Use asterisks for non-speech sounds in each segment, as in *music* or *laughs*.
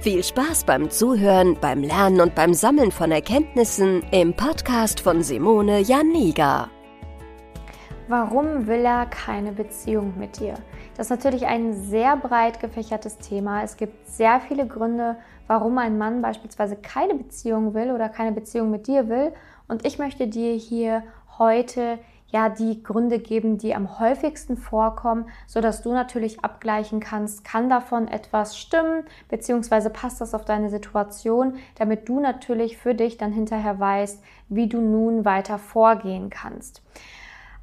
Viel Spaß beim Zuhören, beim Lernen und beim Sammeln von Erkenntnissen im Podcast von Simone Janiga. Warum will er keine Beziehung mit dir? Das ist natürlich ein sehr breit gefächertes Thema. Es gibt sehr viele Gründe, warum ein Mann beispielsweise keine Beziehung will oder keine Beziehung mit dir will. Und ich möchte dir hier heute ja die Gründe geben, die am häufigsten vorkommen, so dass du natürlich abgleichen kannst, kann davon etwas stimmen, beziehungsweise passt das auf deine Situation, damit du natürlich für dich dann hinterher weißt, wie du nun weiter vorgehen kannst.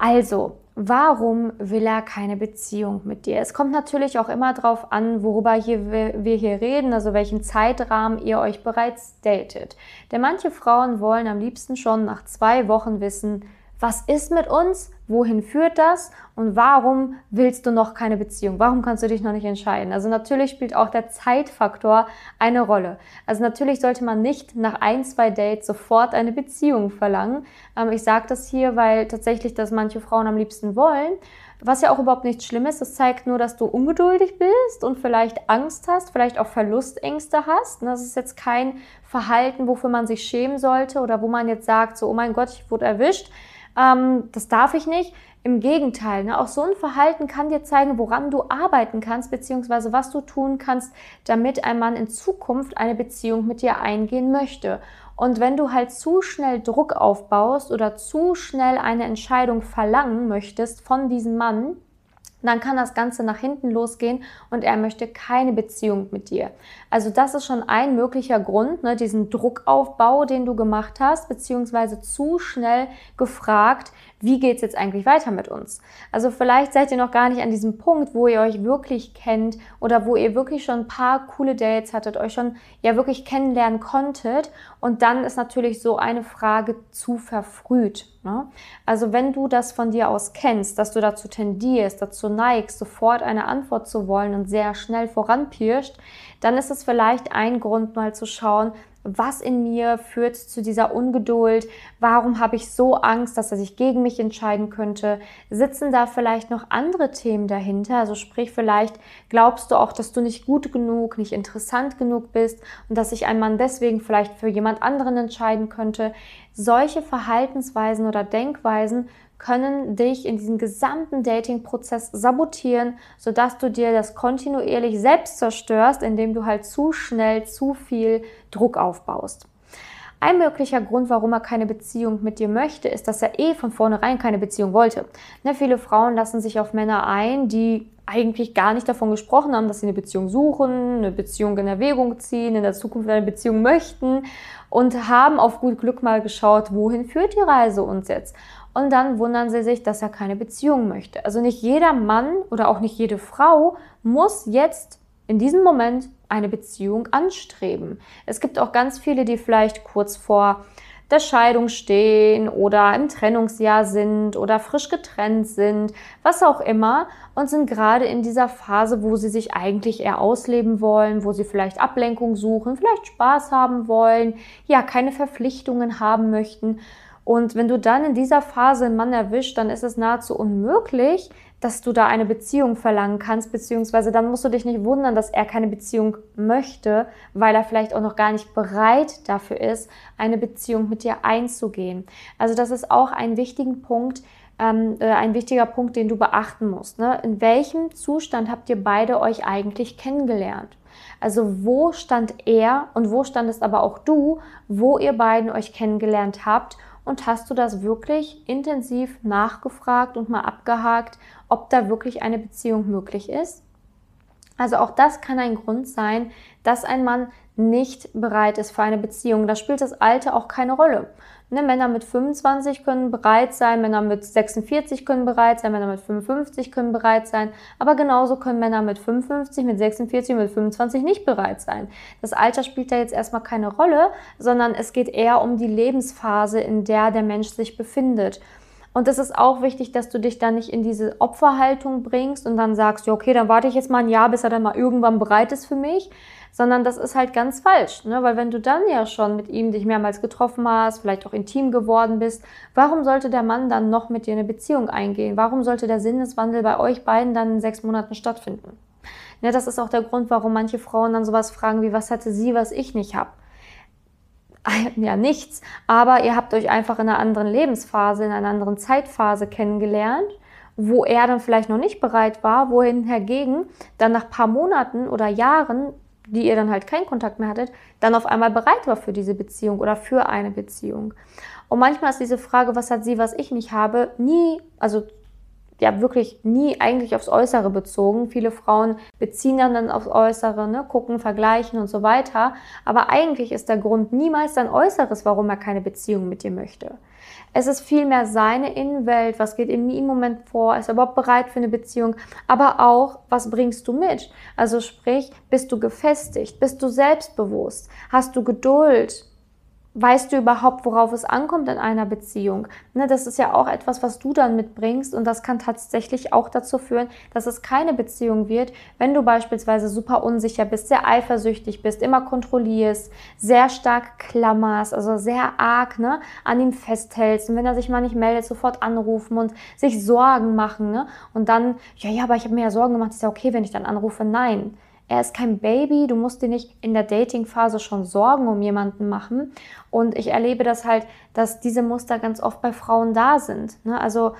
Also, warum will er keine Beziehung mit dir? Es kommt natürlich auch immer darauf an, worüber hier, wir hier reden, also welchen Zeitrahmen ihr euch bereits datet. Denn manche Frauen wollen am liebsten schon nach zwei Wochen wissen, was ist mit uns? Wohin führt das? Und warum willst du noch keine Beziehung? Warum kannst du dich noch nicht entscheiden? Also natürlich spielt auch der Zeitfaktor eine Rolle. Also natürlich sollte man nicht nach ein, zwei Dates sofort eine Beziehung verlangen. Ähm, ich sage das hier, weil tatsächlich das manche Frauen am liebsten wollen. Was ja auch überhaupt nicht schlimm ist, das zeigt nur, dass du ungeduldig bist und vielleicht Angst hast, vielleicht auch Verlustängste hast. Das ist jetzt kein Verhalten, wofür man sich schämen sollte oder wo man jetzt sagt, so, oh mein Gott, ich wurde erwischt ähm, das darf ich nicht. Im Gegenteil, ne? auch so ein Verhalten kann dir zeigen, woran du arbeiten kannst, beziehungsweise was du tun kannst, damit ein Mann in Zukunft eine Beziehung mit dir eingehen möchte. Und wenn du halt zu schnell Druck aufbaust oder zu schnell eine Entscheidung verlangen möchtest von diesem Mann, dann kann das Ganze nach hinten losgehen und er möchte keine Beziehung mit dir. Also das ist schon ein möglicher Grund, ne, diesen Druckaufbau, den du gemacht hast, beziehungsweise zu schnell gefragt, wie geht's jetzt eigentlich weiter mit uns? Also vielleicht seid ihr noch gar nicht an diesem Punkt, wo ihr euch wirklich kennt oder wo ihr wirklich schon ein paar coole Dates hattet, euch schon ja wirklich kennenlernen konntet und dann ist natürlich so eine Frage zu verfrüht. Ne? Also wenn du das von dir aus kennst, dass du dazu tendierst, dazu neigst, sofort eine Antwort zu wollen und sehr schnell voranpirscht, dann ist es vielleicht ein Grund mal zu schauen, was in mir führt zu dieser Ungeduld? Warum habe ich so Angst, dass er sich gegen mich entscheiden könnte? Sitzen da vielleicht noch andere Themen dahinter? Also sprich, vielleicht glaubst du auch, dass du nicht gut genug, nicht interessant genug bist und dass sich ein Mann deswegen vielleicht für jemand anderen entscheiden könnte. Solche Verhaltensweisen oder Denkweisen können dich in diesem gesamten Dating-Prozess sabotieren, sodass du dir das kontinuierlich selbst zerstörst, indem du halt zu schnell zu viel Druck aufbaust. Ein möglicher Grund, warum er keine Beziehung mit dir möchte, ist, dass er eh von vornherein keine Beziehung wollte. Ne, viele Frauen lassen sich auf Männer ein, die eigentlich gar nicht davon gesprochen haben, dass sie eine Beziehung suchen, eine Beziehung in Erwägung ziehen, in der Zukunft eine Beziehung möchten und haben auf gut Glück mal geschaut, wohin führt die Reise uns jetzt und dann wundern sie sich, dass er keine Beziehung möchte. Also nicht jeder Mann oder auch nicht jede Frau muss jetzt in diesem Moment eine Beziehung anstreben. Es gibt auch ganz viele, die vielleicht kurz vor der Scheidung stehen oder im Trennungsjahr sind oder frisch getrennt sind, was auch immer und sind gerade in dieser Phase, wo sie sich eigentlich eher ausleben wollen, wo sie vielleicht Ablenkung suchen, vielleicht Spaß haben wollen, ja, keine Verpflichtungen haben möchten. Und wenn du dann in dieser Phase einen Mann erwischt, dann ist es nahezu unmöglich, dass du da eine Beziehung verlangen kannst, beziehungsweise dann musst du dich nicht wundern, dass er keine Beziehung möchte, weil er vielleicht auch noch gar nicht bereit dafür ist, eine Beziehung mit dir einzugehen. Also das ist auch ein wichtiger Punkt, ähm, äh, ein wichtiger Punkt, den du beachten musst. Ne? In welchem Zustand habt ihr beide euch eigentlich kennengelernt? Also wo stand er und wo standest aber auch du, wo ihr beiden euch kennengelernt habt und hast du das wirklich intensiv nachgefragt und mal abgehakt, ob da wirklich eine Beziehung möglich ist? Also auch das kann ein Grund sein, dass ein Mann nicht bereit ist für eine Beziehung. Da spielt das Alter auch keine Rolle. Ne, Männer mit 25 können bereit sein, Männer mit 46 können bereit sein, Männer mit 55 können bereit sein, aber genauso können Männer mit 55, mit 46, mit 25 nicht bereit sein. Das Alter spielt da jetzt erstmal keine Rolle, sondern es geht eher um die Lebensphase, in der der Mensch sich befindet. Und es ist auch wichtig, dass du dich da nicht in diese Opferhaltung bringst und dann sagst, ja, okay, dann warte ich jetzt mal ein Jahr, bis er dann mal irgendwann bereit ist für mich, sondern das ist halt ganz falsch, ne? weil wenn du dann ja schon mit ihm dich mehrmals getroffen hast, vielleicht auch intim geworden bist, warum sollte der Mann dann noch mit dir eine Beziehung eingehen? Warum sollte der Sinneswandel bei euch beiden dann in sechs Monaten stattfinden? Ne, das ist auch der Grund, warum manche Frauen dann sowas fragen wie, was hatte sie, was ich nicht habe? *laughs* ja nichts, aber ihr habt euch einfach in einer anderen Lebensphase, in einer anderen Zeitphase kennengelernt, wo er dann vielleicht noch nicht bereit war, wohin hingegen dann nach paar Monaten oder Jahren, die ihr dann halt keinen Kontakt mehr hattet, dann auf einmal bereit war für diese Beziehung oder für eine Beziehung. Und manchmal ist diese Frage, was hat sie, was ich nicht habe, nie, also ja wirklich nie eigentlich aufs Äußere bezogen. Viele Frauen beziehen dann aufs Äußere, ne, gucken, vergleichen und so weiter. Aber eigentlich ist der Grund niemals sein Äußeres, warum er keine Beziehung mit dir möchte. Es ist vielmehr seine Innenwelt, was geht ihm im Moment vor, ist er überhaupt bereit für eine Beziehung, aber auch, was bringst du mit? Also sprich, bist du gefestigt, bist du selbstbewusst, hast du Geduld, weißt du überhaupt, worauf es ankommt in einer Beziehung? Ne, das ist ja auch etwas, was du dann mitbringst und das kann tatsächlich auch dazu führen, dass es keine Beziehung wird, wenn du beispielsweise super unsicher bist, sehr eifersüchtig bist, immer kontrollierst, sehr stark klammerst, also sehr arg ne, an ihm festhältst und wenn er sich mal nicht meldet, sofort anrufen und sich Sorgen machen ne? und dann, ja, ja, aber ich habe mir ja Sorgen gemacht, ist ja okay, wenn ich dann anrufe. Nein, er ist kein Baby, du musst dir nicht in der Dating-Phase schon Sorgen um jemanden machen. Und ich erlebe das halt, dass diese Muster ganz oft bei Frauen da sind. Ne? Also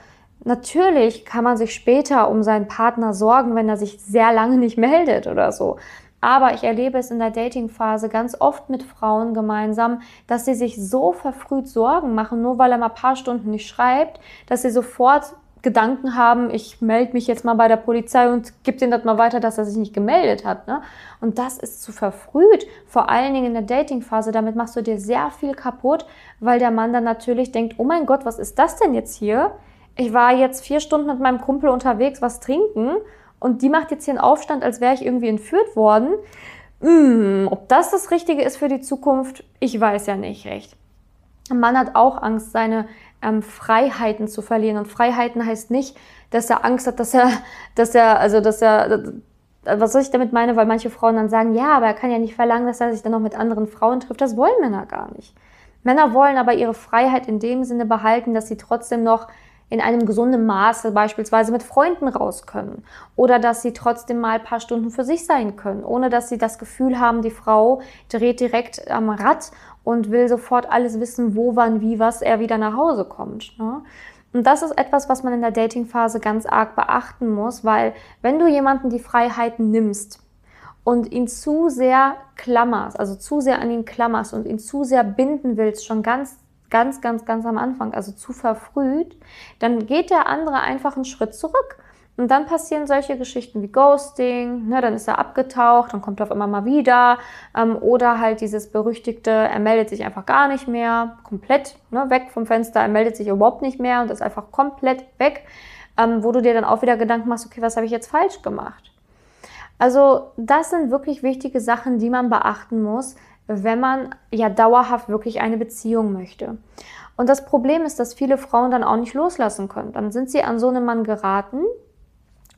natürlich kann man sich später um seinen Partner sorgen, wenn er sich sehr lange nicht meldet oder so. Aber ich erlebe es in der Dating-Phase ganz oft mit Frauen gemeinsam, dass sie sich so verfrüht Sorgen machen, nur weil er mal ein paar Stunden nicht schreibt, dass sie sofort Gedanken haben, ich melde mich jetzt mal bei der Polizei und gebe denen das mal weiter, dass er sich nicht gemeldet hat. Ne? Und das ist zu verfrüht, vor allen Dingen in der Datingphase. Damit machst du dir sehr viel kaputt, weil der Mann dann natürlich denkt, oh mein Gott, was ist das denn jetzt hier? Ich war jetzt vier Stunden mit meinem Kumpel unterwegs, was trinken und die macht jetzt hier einen Aufstand, als wäre ich irgendwie entführt worden. Hm, ob das das Richtige ist für die Zukunft, ich weiß ja nicht recht. Ein Mann hat auch Angst, seine ähm, Freiheiten zu verlieren. Und Freiheiten heißt nicht, dass er Angst hat, dass er, dass er, also dass er, was soll ich damit meine, weil manche Frauen dann sagen, ja, aber er kann ja nicht verlangen, dass er sich dann noch mit anderen Frauen trifft. Das wollen Männer gar nicht. Männer wollen aber ihre Freiheit in dem Sinne behalten, dass sie trotzdem noch in einem gesunden Maße beispielsweise mit Freunden raus können oder dass sie trotzdem mal ein paar Stunden für sich sein können, ohne dass sie das Gefühl haben, die Frau dreht direkt am Rad und will sofort alles wissen, wo, wann, wie, was er wieder nach Hause kommt. Ne? Und das ist etwas, was man in der Datingphase ganz arg beachten muss, weil wenn du jemanden die Freiheiten nimmst und ihn zu sehr klammerst, also zu sehr an ihn klammerst und ihn zu sehr binden willst, schon ganz ganz, ganz, ganz am Anfang, also zu verfrüht, dann geht der andere einfach einen Schritt zurück. Und dann passieren solche Geschichten wie Ghosting, ne, dann ist er abgetaucht, dann kommt er auf immer mal wieder. Ähm, oder halt dieses berüchtigte, er meldet sich einfach gar nicht mehr, komplett ne, weg vom Fenster, er meldet sich überhaupt nicht mehr und ist einfach komplett weg, ähm, wo du dir dann auch wieder Gedanken machst, okay, was habe ich jetzt falsch gemacht? Also das sind wirklich wichtige Sachen, die man beachten muss, wenn man ja dauerhaft wirklich eine Beziehung möchte. Und das Problem ist, dass viele Frauen dann auch nicht loslassen können. Dann sind sie an so einen Mann geraten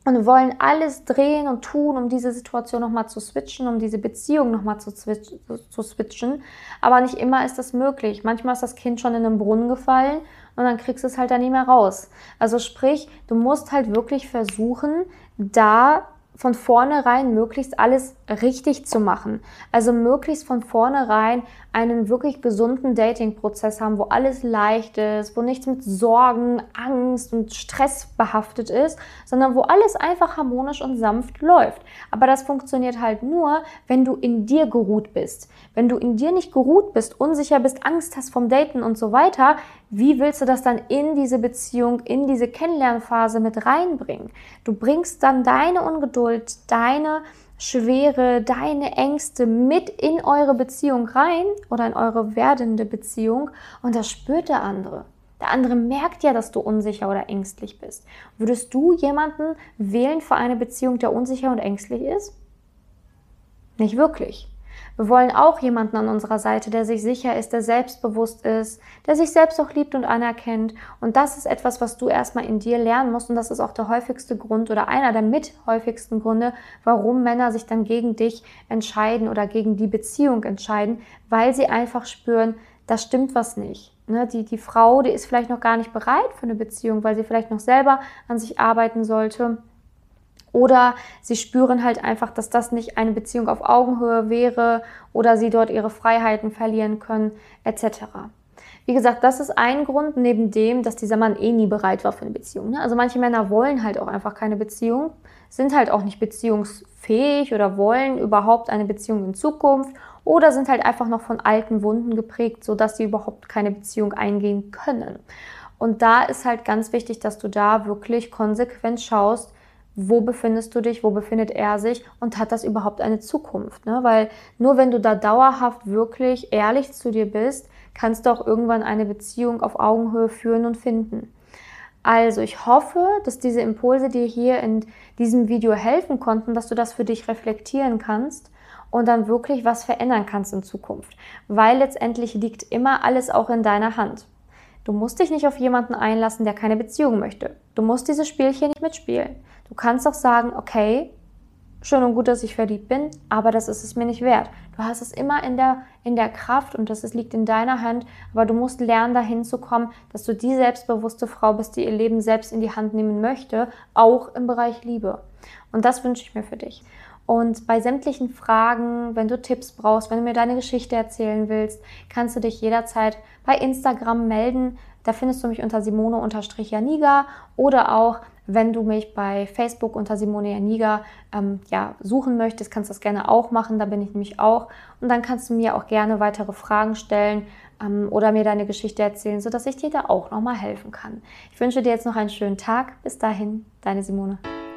und wollen alles drehen und tun, um diese Situation nochmal zu switchen, um diese Beziehung nochmal zu, zu switchen. Aber nicht immer ist das möglich. Manchmal ist das Kind schon in den Brunnen gefallen und dann kriegst du es halt da nicht mehr raus. Also sprich, du musst halt wirklich versuchen, da von vornherein möglichst alles richtig zu machen. Also möglichst von vornherein einen wirklich gesunden Dating-Prozess haben, wo alles leicht ist, wo nichts mit Sorgen, Angst und Stress behaftet ist, sondern wo alles einfach harmonisch und sanft läuft. Aber das funktioniert halt nur, wenn du in dir geruht bist. Wenn du in dir nicht geruht bist, unsicher bist, Angst hast vom Daten und so weiter, wie willst du das dann in diese Beziehung, in diese Kennenlernphase mit reinbringen? Du bringst dann deine Ungeduld, deine Schwere, deine Ängste mit in eure Beziehung rein oder in eure werdende Beziehung und das spürt der andere. Der andere merkt ja, dass du unsicher oder ängstlich bist. Würdest du jemanden wählen für eine Beziehung, der unsicher und ängstlich ist? Nicht wirklich. Wir wollen auch jemanden an unserer Seite, der sich sicher ist, der selbstbewusst ist, der sich selbst auch liebt und anerkennt. Und das ist etwas, was du erstmal in dir lernen musst. Und das ist auch der häufigste Grund oder einer der mit häufigsten Gründe, warum Männer sich dann gegen dich entscheiden oder gegen die Beziehung entscheiden, weil sie einfach spüren, da stimmt was nicht. Ne, die, die Frau, die ist vielleicht noch gar nicht bereit für eine Beziehung, weil sie vielleicht noch selber an sich arbeiten sollte. Oder sie spüren halt einfach, dass das nicht eine Beziehung auf Augenhöhe wäre oder sie dort ihre Freiheiten verlieren können, etc. Wie gesagt, das ist ein Grund neben dem, dass dieser Mann eh nie bereit war für eine Beziehung. Ne? Also manche Männer wollen halt auch einfach keine Beziehung, sind halt auch nicht beziehungsfähig oder wollen überhaupt eine Beziehung in Zukunft oder sind halt einfach noch von alten Wunden geprägt, sodass sie überhaupt keine Beziehung eingehen können. Und da ist halt ganz wichtig, dass du da wirklich konsequent schaust, wo befindest du dich, wo befindet er sich und hat das überhaupt eine Zukunft? Ne? Weil nur wenn du da dauerhaft wirklich ehrlich zu dir bist, kannst du auch irgendwann eine Beziehung auf Augenhöhe führen und finden. Also ich hoffe, dass diese Impulse dir hier in diesem Video helfen konnten, dass du das für dich reflektieren kannst und dann wirklich was verändern kannst in Zukunft. Weil letztendlich liegt immer alles auch in deiner Hand. Du musst dich nicht auf jemanden einlassen, der keine Beziehung möchte. Du musst dieses Spielchen nicht mitspielen. Du kannst auch sagen, okay, schön und gut, dass ich verliebt bin, aber das ist es mir nicht wert. Du hast es immer in der, in der Kraft und das liegt in deiner Hand, aber du musst lernen, dahin zu kommen, dass du die selbstbewusste Frau bist, die ihr Leben selbst in die Hand nehmen möchte, auch im Bereich Liebe. Und das wünsche ich mir für dich. Und bei sämtlichen Fragen, wenn du Tipps brauchst, wenn du mir deine Geschichte erzählen willst, kannst du dich jederzeit bei Instagram melden. Da findest du mich unter Simone-Janiga oder auch wenn du mich bei Facebook unter Simone Janiga ähm, ja, suchen möchtest, kannst du das gerne auch machen. Da bin ich nämlich auch. Und dann kannst du mir auch gerne weitere Fragen stellen ähm, oder mir deine Geschichte erzählen, sodass ich dir da auch nochmal helfen kann. Ich wünsche dir jetzt noch einen schönen Tag. Bis dahin, deine Simone.